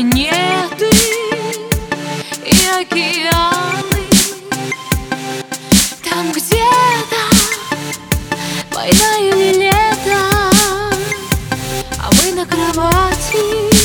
планеты и океаны. Там где-то война или лето А мы на кровати.